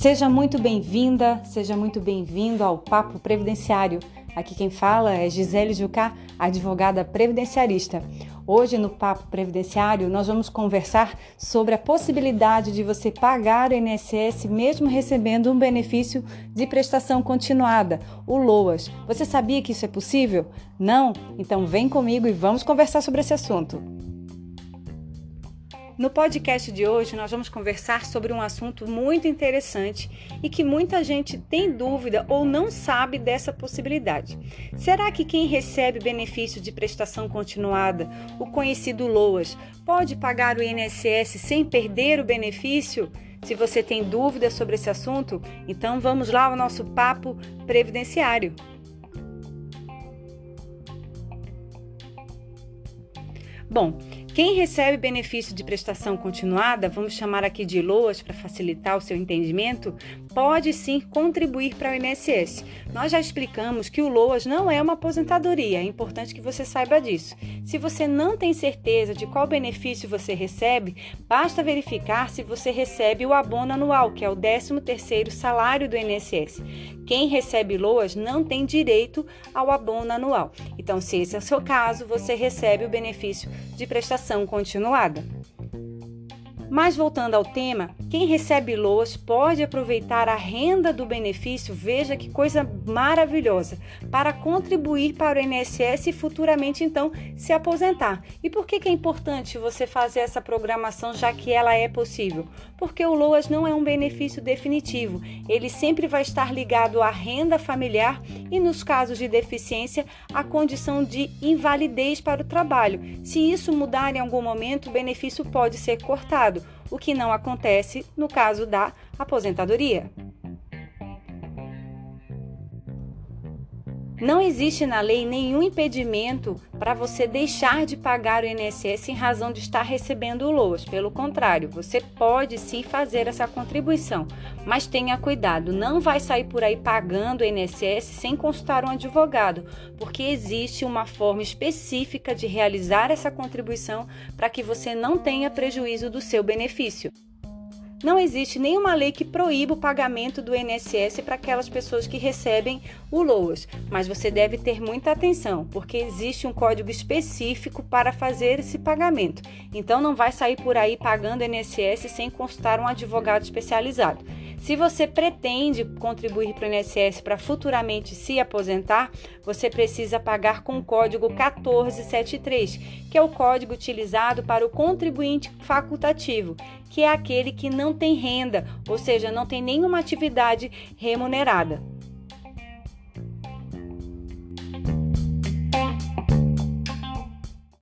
Seja muito bem-vinda, seja muito bem-vindo ao Papo Previdenciário. Aqui quem fala é Gisele Jucá, advogada previdenciarista. Hoje no Papo Previdenciário nós vamos conversar sobre a possibilidade de você pagar o INSS mesmo recebendo um benefício de prestação continuada, o LOAS. Você sabia que isso é possível? Não? Então vem comigo e vamos conversar sobre esse assunto. No podcast de hoje, nós vamos conversar sobre um assunto muito interessante e que muita gente tem dúvida ou não sabe dessa possibilidade. Será que quem recebe benefício de prestação continuada, o conhecido LOAS, pode pagar o INSS sem perder o benefício? Se você tem dúvida sobre esse assunto, então vamos lá ao nosso papo previdenciário. Bom, quem recebe benefício de prestação continuada, vamos chamar aqui de LOAS para facilitar o seu entendimento, pode sim contribuir para o INSS. Nós já explicamos que o LOAS não é uma aposentadoria, é importante que você saiba disso. Se você não tem certeza de qual benefício você recebe, basta verificar se você recebe o abono anual, que é o 13º salário do INSS. Quem recebe LOAS não tem direito ao abono anual. Então, se esse é o seu caso, você recebe o benefício de prestação continuada. Mas voltando ao tema, quem recebe LOAS pode aproveitar a renda do benefício, veja que coisa maravilhosa, para contribuir para o INSS e futuramente então se aposentar. E por que, que é importante você fazer essa programação já que ela é possível? Porque o LOAS não é um benefício definitivo, ele sempre vai estar ligado à renda familiar e, nos casos de deficiência, à condição de invalidez para o trabalho. Se isso mudar em algum momento, o benefício pode ser cortado o que não acontece no caso da aposentadoria. Não existe na lei nenhum impedimento para você deixar de pagar o INSS em razão de estar recebendo o LOAS. Pelo contrário, você pode sim fazer essa contribuição, mas tenha cuidado, não vai sair por aí pagando o INSS sem consultar um advogado, porque existe uma forma específica de realizar essa contribuição para que você não tenha prejuízo do seu benefício. Não existe nenhuma lei que proíba o pagamento do INSS para aquelas pessoas que recebem o LOAS, mas você deve ter muita atenção, porque existe um código específico para fazer esse pagamento. Então não vai sair por aí pagando INSS sem consultar um advogado especializado. Se você pretende contribuir para o INSS para futuramente se aposentar, você precisa pagar com o código 1473, que é o código utilizado para o contribuinte facultativo, que é aquele que não tem renda, ou seja, não tem nenhuma atividade remunerada.